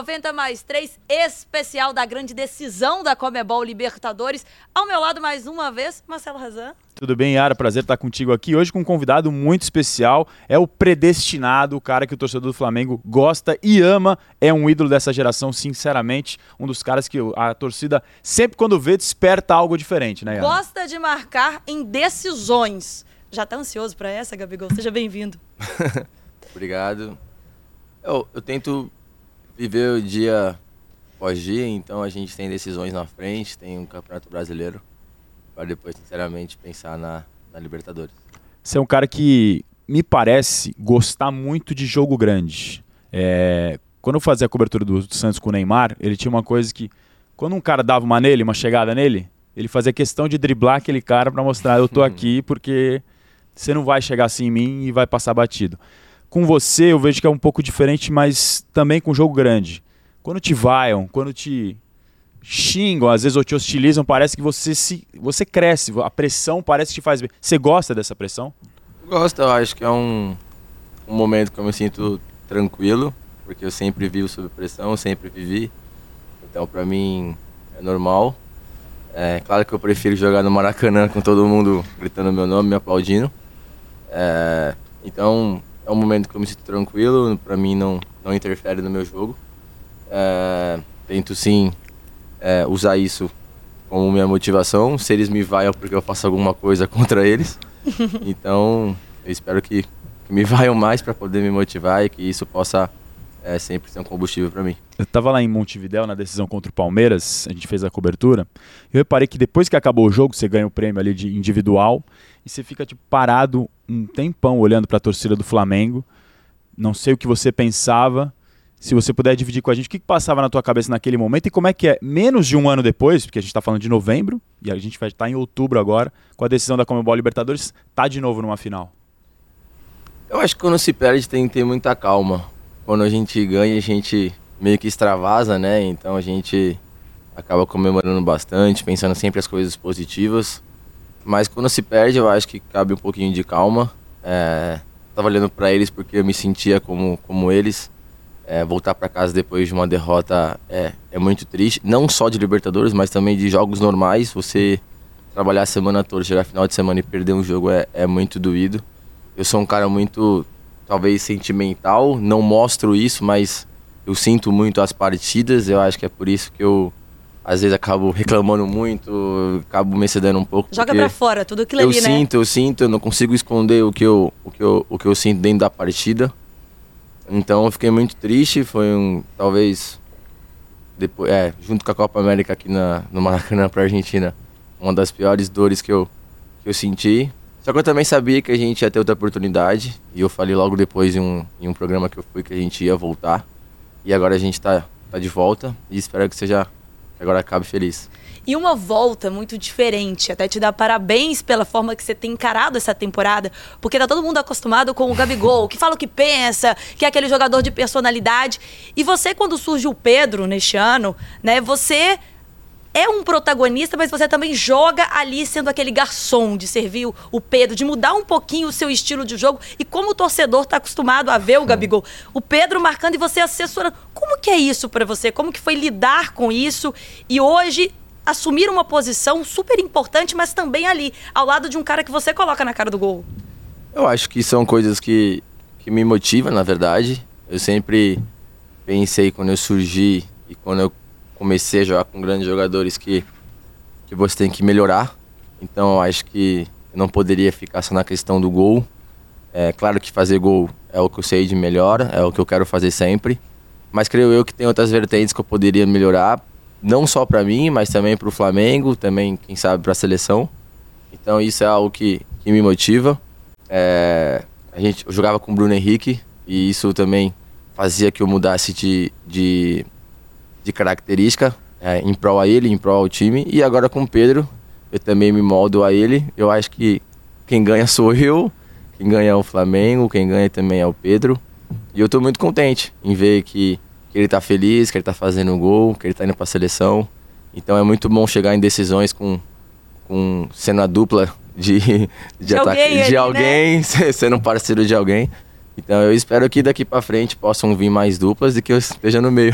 90 mais 3, especial da grande decisão da Comebol Libertadores. Ao meu lado, mais uma vez, Marcelo Razan. Tudo bem, Yara? Prazer estar contigo aqui. Hoje com um convidado muito especial. É o predestinado, o cara que o torcedor do Flamengo gosta e ama. É um ídolo dessa geração, sinceramente. Um dos caras que a torcida, sempre quando vê, desperta algo diferente, né, Yara? Gosta de marcar em decisões. Já tá ansioso para essa, Gabigol? Seja bem-vindo. Obrigado. Eu, eu tento viver o dia após dia, então a gente tem decisões na frente, tem um Campeonato Brasileiro, para depois, sinceramente, pensar na, na Libertadores. Você é um cara que me parece gostar muito de jogo grande. É, quando eu fazia a cobertura do Santos com o Neymar, ele tinha uma coisa que, quando um cara dava uma nele, uma chegada nele, ele fazia questão de driblar aquele cara para mostrar: eu tô aqui porque você não vai chegar assim em mim e vai passar batido. Com você, eu vejo que é um pouco diferente, mas também com jogo grande. Quando te vaiam, quando te xingam, às vezes ou te hostilizam, parece que você se você cresce, a pressão parece que te faz bem. Você gosta dessa pressão? Gosto, eu acho que é um, um momento que eu me sinto tranquilo, porque eu sempre vivo sob pressão, sempre vivi. Então, para mim, é normal. É claro que eu prefiro jogar no Maracanã com todo mundo gritando meu nome, me aplaudindo. É, então, momento que eu me sinto tranquilo, para mim não, não interfere no meu jogo. É, tento sim é, usar isso como minha motivação, se eles me vaiam porque eu faço alguma coisa contra eles. Então, eu espero que, que me vaiam mais para poder me motivar e que isso possa é, sempre ser um combustível para mim. Eu estava lá em Montevidéu na decisão contra o Palmeiras, a gente fez a cobertura. Eu reparei que depois que acabou o jogo, você ganha o prêmio ali de individual e você fica tipo, parado um tempão olhando para a torcida do Flamengo. Não sei o que você pensava. Se você puder dividir com a gente o que, que passava na tua cabeça naquele momento e como é que é, menos de um ano depois, porque a gente está falando de novembro e a gente vai estar tá em outubro agora, com a decisão da Comebol Libertadores, tá de novo numa final. Eu acho que quando se perde tem que ter muita calma. Quando a gente ganha, a gente meio que extravasa, né? Então a gente acaba comemorando bastante, pensando sempre as coisas positivas. Mas quando se perde, eu acho que cabe um pouquinho de calma. É, tava olhando para eles porque eu me sentia como, como eles. É, voltar para casa depois de uma derrota é, é muito triste. Não só de Libertadores, mas também de jogos normais. Você trabalhar a semana toda, chegar final de semana e perder um jogo é, é muito doído. Eu sou um cara muito, talvez, sentimental. Não mostro isso, mas eu sinto muito as partidas. Eu acho que é por isso que eu às vezes acabo reclamando muito, acabo me cedendo um pouco. Joga pra fora, tudo aquilo eu ali, né? Eu sinto, eu sinto, eu não consigo esconder o que eu, o, que eu, o que eu sinto dentro da partida. Então eu fiquei muito triste, foi um, talvez, depois, é, junto com a Copa América aqui na, no Maracanã pra Argentina, uma das piores dores que eu, que eu senti. Só que eu também sabia que a gente ia ter outra oportunidade, e eu falei logo depois em um, em um programa que eu fui que a gente ia voltar. E agora a gente tá, tá de volta, e espero que seja agora acabe feliz. E uma volta muito diferente, até te dar parabéns pela forma que você tem encarado essa temporada, porque tá todo mundo acostumado com o Gabigol, que fala o que pensa, que é aquele jogador de personalidade. E você, quando surge o Pedro neste ano, né, você é um protagonista, mas você também joga ali sendo aquele garçom de servir o Pedro, de mudar um pouquinho o seu estilo de jogo. E como o torcedor está acostumado a ver o Gabigol, o Pedro marcando e você assessorando. Como que é isso para você? Como que foi lidar com isso e hoje assumir uma posição super importante, mas também ali, ao lado de um cara que você coloca na cara do gol? Eu acho que são coisas que, que me motivam, na verdade. Eu sempre pensei quando eu surgi e quando eu comecei a jogar com grandes jogadores que, que você tem que melhorar. Então acho que não poderia ficar só na questão do gol. É claro que fazer gol é o que eu sei de melhor, é o que eu quero fazer sempre. Mas creio eu que tem outras vertentes que eu poderia melhorar, não só para mim, mas também para o Flamengo, também, quem sabe, para a seleção. Então isso é algo que, que me motiva. É, a gente, eu jogava com o Bruno Henrique e isso também fazia que eu mudasse de, de, de característica é, em prol a ele, em prol ao time. E agora com o Pedro, eu também me moldo a ele. Eu acho que quem ganha sou eu, quem ganha é o Flamengo, quem ganha também é o Pedro. E eu estou muito contente em ver que, que ele está feliz, que ele está fazendo gol, que ele está indo para a seleção. Então é muito bom chegar em decisões com, com sendo a dupla de, de, de alguém, de ali, alguém né? sendo um parceiro de alguém. Então eu espero que daqui para frente possam vir mais duplas e que eu esteja no meio.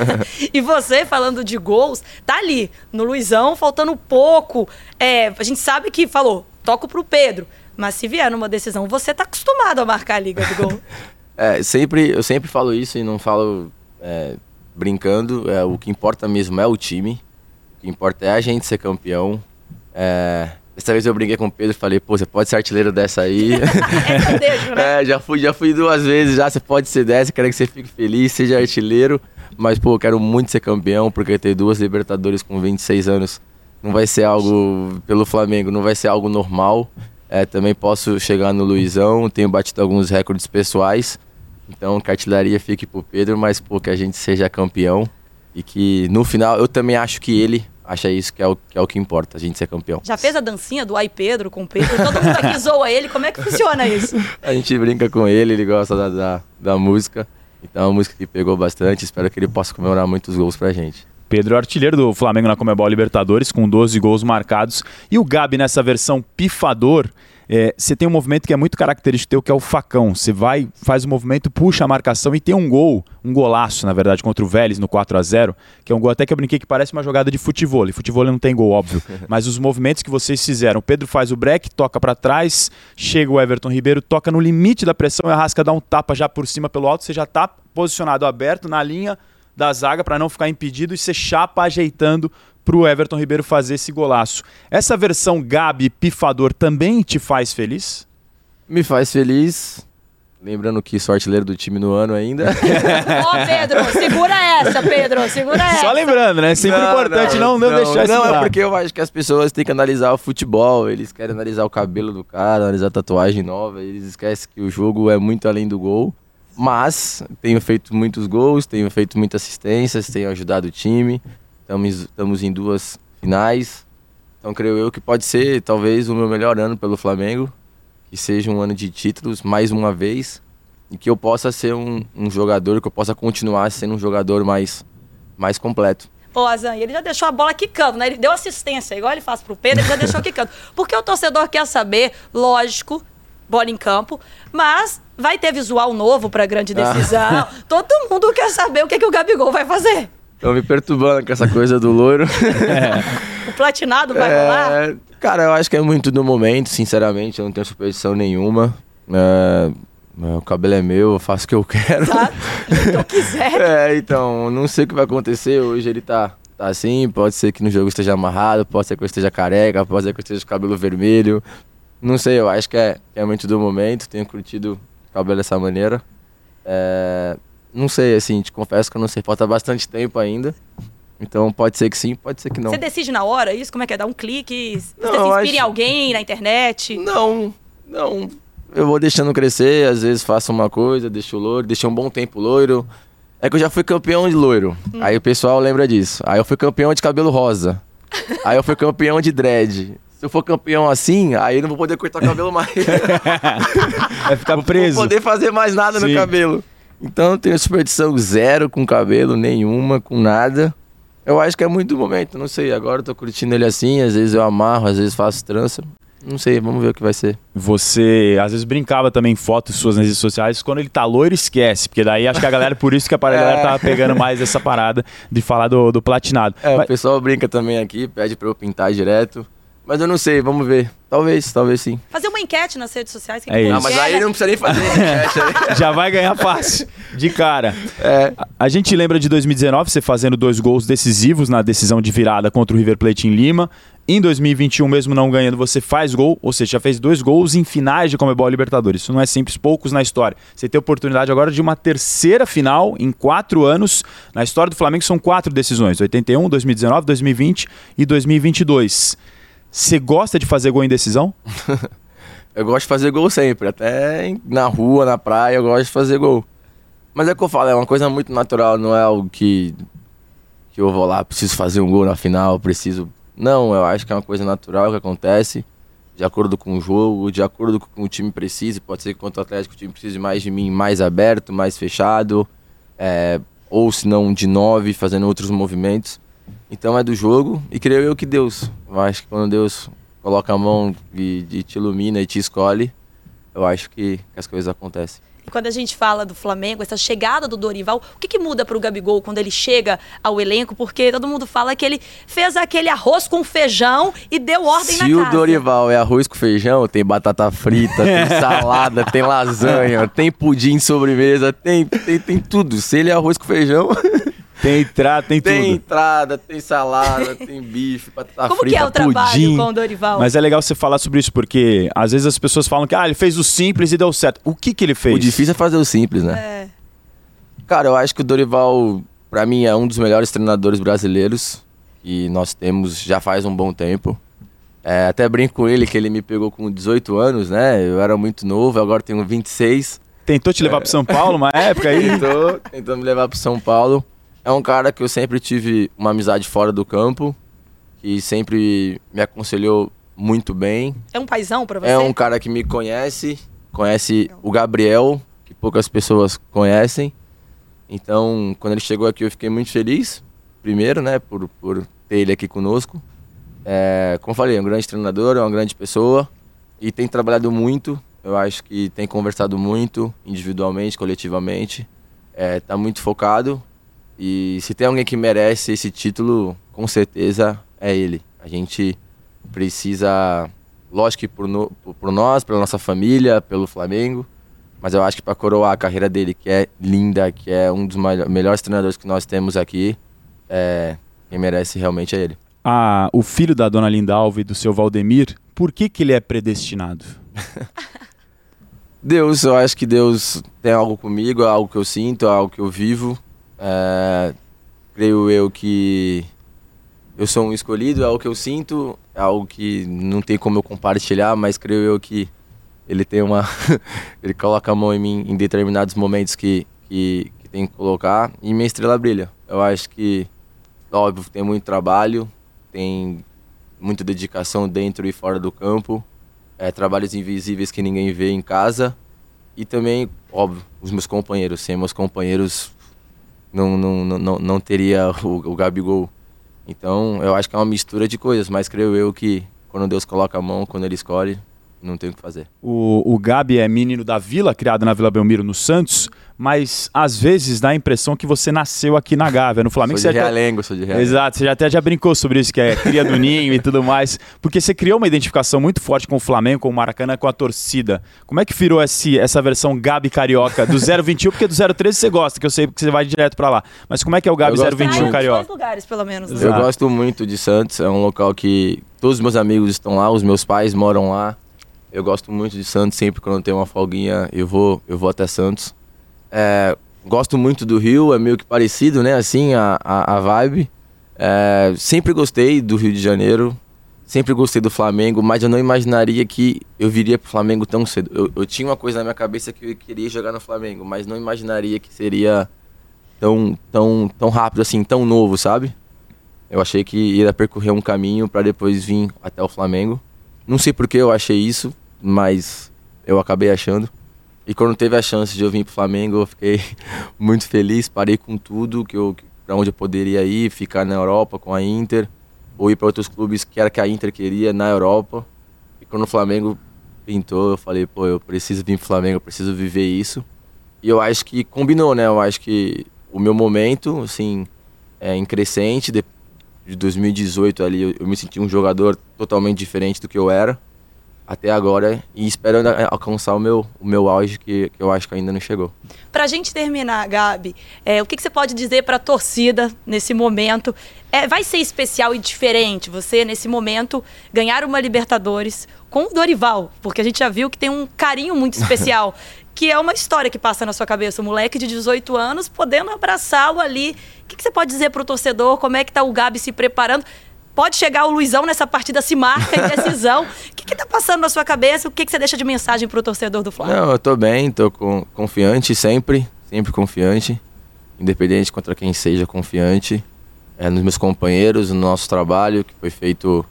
e você, falando de gols, tá ali no Luizão, faltando pouco. É, a gente sabe que falou, toco pro Pedro. Mas se vier numa decisão, você tá acostumado a marcar a liga do gol. é, sempre, eu sempre falo isso e não falo é, brincando. É, o que importa mesmo é o time. O que importa é a gente ser campeão. É, Dessa vez eu brinquei com o Pedro e falei, pô, você pode ser artilheiro dessa aí. é né? É, já fui, já fui duas vezes já, você pode ser dessa, quero que você fique feliz, seja artilheiro. Mas, pô, quero muito ser campeão, porque ter duas Libertadores com 26 anos não vai ser algo, pelo Flamengo, não vai ser algo normal. É, também posso chegar no Luizão, tenho batido alguns recordes pessoais. Então, que a artilharia fique pro Pedro, mas, pô, que a gente seja campeão. E que no final, eu também acho que ele acha isso que é, o, que é o que importa, a gente ser campeão. Já fez a dancinha do Ai Pedro com o Pedro? Todo mundo aqui zoa ele, como é que funciona isso? A gente brinca com ele, ele gosta da, da, da música. Então é uma música que pegou bastante, espero que ele possa comemorar muitos gols pra gente. Pedro, artilheiro do Flamengo na Comebol Libertadores, com 12 gols marcados. E o Gabi nessa versão pifador, é, você tem um movimento que é muito característico teu, que é o facão. Você vai, faz o movimento, puxa a marcação e tem um gol, um golaço, na verdade, contra o Vélez no 4 a 0 que é um gol até que eu brinquei que parece uma jogada de futebol. Futebol não tem gol, óbvio. Mas os movimentos que vocês fizeram. O Pedro faz o break, toca para trás, chega o Everton Ribeiro, toca no limite da pressão e a Rasca dá um tapa já por cima pelo alto, você já está posicionado aberto na linha da zaga para não ficar impedido e você chapa ajeitando para o Everton Ribeiro fazer esse golaço. Essa versão Gabi Pifador também te faz feliz? Me faz feliz. Lembrando que sou artilheiro do time no ano ainda. Ó, oh, Pedro, segura essa, Pedro, segura essa. Só lembrando, né? Sempre não, importante não, não, não, deixar isso. Não, é porque eu acho que as pessoas têm que analisar o futebol, eles querem analisar o cabelo do cara, analisar a tatuagem nova, eles esquecem que o jogo é muito além do gol. Mas tenho feito muitos gols, tenho feito muitas assistências, tenho ajudado o time. Estamos, estamos em duas finais. Então creio eu que pode ser talvez o meu melhor ano pelo Flamengo. Que seja um ano de títulos mais uma vez. E que eu possa ser um, um jogador, que eu possa continuar sendo um jogador mais, mais completo. Ô, Azan, ele já deixou a bola quicando, né? Ele deu assistência, igual ele faz pro Pedro, ele já deixou quicando. Porque o torcedor quer saber, lógico, bola em campo, mas vai ter visual novo para grande decisão. Ah. Todo mundo quer saber o que, que o Gabigol vai fazer. Estão me perturbando com essa coisa do loiro. É. O platinado vai é, rolar? Cara, eu acho que é muito do momento, sinceramente. Eu não tenho superstição nenhuma. É, o cabelo é meu, eu faço o que eu quero. Tá, o que eu quiser. É, então, não sei o que vai acontecer. Hoje ele tá, tá assim, pode ser que no jogo esteja amarrado, pode ser que eu esteja careca, pode ser que eu esteja com cabelo vermelho. Não sei, eu acho que é, é muito do momento. Tenho curtido cabelo dessa maneira. É, não sei, assim, te confesso que eu não sei. Falta bastante tempo ainda. Então pode ser que sim, pode ser que não. Você decide na hora isso? Como é que é? Dá um clique? Você não, se inspira acho... em alguém na internet? Não, não. Eu vou deixando crescer, às vezes faço uma coisa, deixo loiro, deixei um bom tempo loiro. É que eu já fui campeão de loiro. Hum. Aí o pessoal lembra disso. Aí eu fui campeão de cabelo rosa. aí eu fui campeão de dread. Se eu for campeão assim, aí eu não vou poder cortar o cabelo mais. Vai ficar preso. Não vou poder fazer mais nada Sim. no cabelo. Então eu tenho superstição zero com cabelo, nenhuma, com nada. Eu acho que é muito do momento, não sei. Agora eu tô curtindo ele assim, às vezes eu amarro, às vezes faço trança. Não sei, vamos ver o que vai ser. Você às vezes brincava também em fotos suas nas redes sociais, quando ele tá loiro, esquece. Porque daí acho que a galera, por isso que a galera é. tava pegando mais essa parada de falar do, do platinado. É, Mas... o pessoal brinca também aqui, pede pra eu pintar direto. Mas eu não sei, vamos ver. Talvez, talvez sim. Fazer uma enquete nas redes sociais. Que é isso. Ah, mas aí não precisa nem fazer enquete. Já vai ganhar fácil, de cara. É. A gente lembra de 2019, você fazendo dois gols decisivos na decisão de virada contra o River Plate em Lima. Em 2021, mesmo não ganhando, você faz gol, ou seja, já fez dois gols em finais de Comebol Libertadores. Isso não é simples, poucos na história. Você tem a oportunidade agora de uma terceira final em quatro anos. Na história do Flamengo são quatro decisões: 81, 2019, 2020 e 2022. Você gosta de fazer gol em decisão? eu gosto de fazer gol sempre, até na rua, na praia, eu gosto de fazer gol. Mas é o que eu falo, é uma coisa muito natural, não é algo que, que eu vou lá, preciso fazer um gol na final, preciso. Não, eu acho que é uma coisa natural que acontece, de acordo com o jogo, de acordo com o que o time precisa. Pode ser que contra o Atlético o time precise mais de mim, mais aberto, mais fechado, é, ou se não de nove, fazendo outros movimentos. Então é do jogo e creio eu que Deus. Eu acho que quando Deus coloca a mão e, e te ilumina e te escolhe, eu acho que, que as coisas acontecem. E quando a gente fala do Flamengo, essa chegada do Dorival, o que, que muda para o Gabigol quando ele chega ao elenco? Porque todo mundo fala que ele fez aquele arroz com feijão e deu ordem Se na casa. Se o Dorival é arroz com feijão, tem batata frita, tem salada, tem lasanha, tem pudim de sobremesa, tem, tem, tem tudo. Se ele é arroz com feijão. Tem entrada, tem, tem tudo. Tem entrada, tem salada, tem bife, batata Como frita, que é o pudim. trabalho com o Dorival? Mas é legal você falar sobre isso, porque às vezes as pessoas falam que ah, ele fez o simples e deu certo. O que que ele fez? O difícil é fazer o simples, né? É. Cara, eu acho que o Dorival, pra mim, é um dos melhores treinadores brasileiros que nós temos já faz um bom tempo. É, até brinco com ele que ele me pegou com 18 anos, né? Eu era muito novo, agora tenho 26. Tentou te levar É. para São Paulo uma época aí? Tentou, tentou me levar para São Paulo. É um cara que eu sempre tive uma amizade fora do campo, que sempre me aconselhou muito bem. É um paizão pra você? É um cara que me conhece, conhece o Gabriel, que poucas pessoas conhecem. Então, quando ele chegou aqui, eu fiquei muito feliz. Primeiro, né, por, por ter ele aqui conosco. É, como eu falei, é um grande treinador, é uma grande pessoa e tem trabalhado muito. Eu acho que tem conversado muito, individualmente, coletivamente. É, tá muito focado e se tem alguém que merece esse título, com certeza é ele. A gente precisa, lógico que por, no, por nós, pela nossa família, pelo Flamengo, mas eu acho que para coroar a carreira dele, que é linda, que é um dos melhores treinadores que nós temos aqui, é, quem merece realmente é ele. Ah, o filho da dona Lindalva e do seu Valdemir, por que, que ele é predestinado? Deus, eu acho que Deus tem algo comigo, é algo que eu sinto, é algo que eu vivo. É, creio eu que eu sou um escolhido, é algo que eu sinto, é algo que não tem como eu compartilhar, mas creio eu que ele tem uma. ele coloca a mão em mim em determinados momentos que, que, que tem que colocar e minha estrela brilha. Eu acho que, óbvio, tem muito trabalho, tem muita dedicação dentro e fora do campo, é, trabalhos invisíveis que ninguém vê em casa e também, óbvio, os meus companheiros. Sem meus companheiros, não, não, não, não teria o, o Gabigol. Então, eu acho que é uma mistura de coisas, mas creio eu que quando Deus coloca a mão, quando Ele escolhe, não tem o que fazer. O, o Gabi é menino da Vila, criado na Vila Belmiro, no Santos, mas às vezes dá a impressão que você nasceu aqui na Gávea, no Flamengo. Sou de você até- Realengo, sou de Realengo. Exato, você já até já brincou sobre isso, que é cria do ninho e tudo mais, porque você criou uma identificação muito forte com o Flamengo, com o Maracanã, com a torcida. Como é que virou esse, essa versão Gabi Carioca do 021, porque do 013 você gosta, que eu sei que você vai direto pra lá. Mas como é que é o Gabi Eu gosto 021 Tá em muito. Carioca? dois lugares, pelo menos. né? Eu gosto muito de Santos, é um local que todos os meus amigos estão lá, os meus pais moram lá. Eu gosto muito de Santos, sempre quando tem uma folguinha eu vou, eu vou até Santos. É, gosto muito do Rio, é meio que parecido, né? Assim, a, a, a vibe. É, sempre gostei do Rio de Janeiro, sempre gostei do Flamengo, mas eu não imaginaria que eu viria pro Flamengo tão cedo. Eu, eu tinha uma coisa na minha cabeça que eu queria jogar no Flamengo, mas não imaginaria que seria tão, tão, tão rápido assim, tão novo, sabe? Eu achei que ia percorrer um caminho para depois vir até o Flamengo. Não sei por que eu achei isso, mas eu acabei achando. E quando teve a chance de eu vir pro Flamengo, eu fiquei muito feliz. Parei com tudo que eu para onde eu poderia ir, ficar na Europa com a Inter, ou ir para outros clubes que era que a Inter queria na Europa. E quando o Flamengo pintou, eu falei, pô, eu preciso vir pro Flamengo, eu preciso viver isso. E eu acho que combinou, né? Eu acho que o meu momento, assim, é, em crescente, de, de 2018 ali, eu, eu me senti um jogador totalmente diferente do que eu era até agora e espero ainda alcançar o meu, o meu auge que, que eu acho que ainda não chegou. Pra gente terminar, Gabi, é, o que, que você pode dizer pra torcida nesse momento? É, vai ser especial e diferente você, nesse momento, ganhar uma Libertadores com o Dorival, porque a gente já viu que tem um carinho muito especial, que é uma história que passa na sua cabeça. Um moleque de 18 anos podendo abraçá-lo ali. O que, que você pode dizer pro torcedor? Como é que tá o Gabi se preparando? Pode chegar o Luizão nessa partida, se marca em decisão. O que, que tá passando na sua cabeça? O que, que você deixa de mensagem pro torcedor do Flamengo? Não, eu tô bem, com, confiante sempre, sempre confiante, independente contra quem seja, confiante é, nos meus companheiros, no nosso trabalho que foi feito,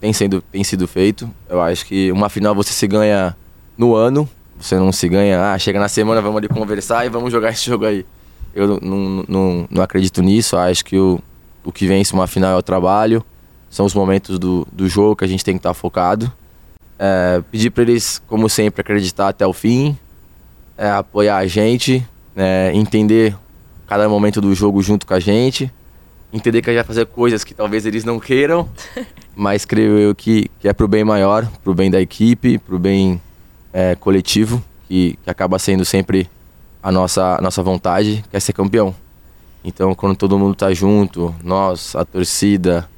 tem, sendo, tem sido feito. Eu acho que uma final você se ganha no ano, você não se ganha, ah, chega na semana, vamos ali conversar e vamos jogar esse jogo aí. Eu não, não, não, não acredito nisso, acho que o, o que vence uma final é o trabalho, são os momentos do, do jogo que a gente tem que estar focado. É, pedir para eles, como sempre, acreditar até o fim. é, apoiar a gente, né, entender cada momento do jogo junto com a gente, entender que a gente vai fazer coisas que talvez eles não queiram, mas creio eu que, que é pro bem maior, pro bem da equipe, pro bem é, coletivo, que, que acaba sendo sempre a nossa, a nossa vontade, que é ser campeão. Então, quando todo mundo tá junto, nós, a torcida,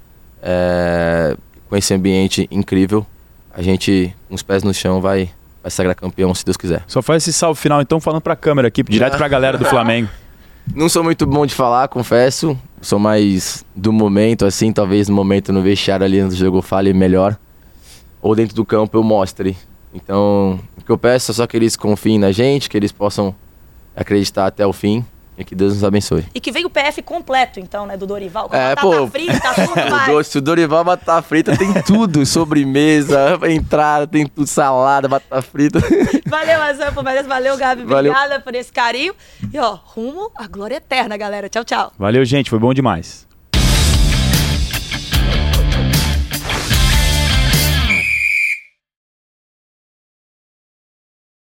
é, com esse ambiente incrível, a gente, com os pés no chão, vai, vai sagrar campeão, se Deus quiser. Só faz esse salve final, então, falando pra câmera aqui, direto pra galera do Flamengo. Não sou muito bom de falar, confesso. Sou mais do momento, assim, talvez no momento no vestiário ali no jogo eu fale melhor. Ou dentro do campo eu mostre. Então, o que eu peço é só que eles confiem na gente, que eles possam acreditar até o fim. E que Deus nos abençoe. E que vem o PF completo, então, né, do Dorival. Com É, batata pô. frita, tudo doce, o Dorival batata frita tem tudo, sobremesa, entrada, tem tudo, salada, batata frita. Valeu, Azampo, beleza? Valeu, Gabi. Valeu. Obrigada por esse carinho. E, ó, rumo à glória eterna, galera. Tchau, tchau. Valeu, gente, foi bom demais.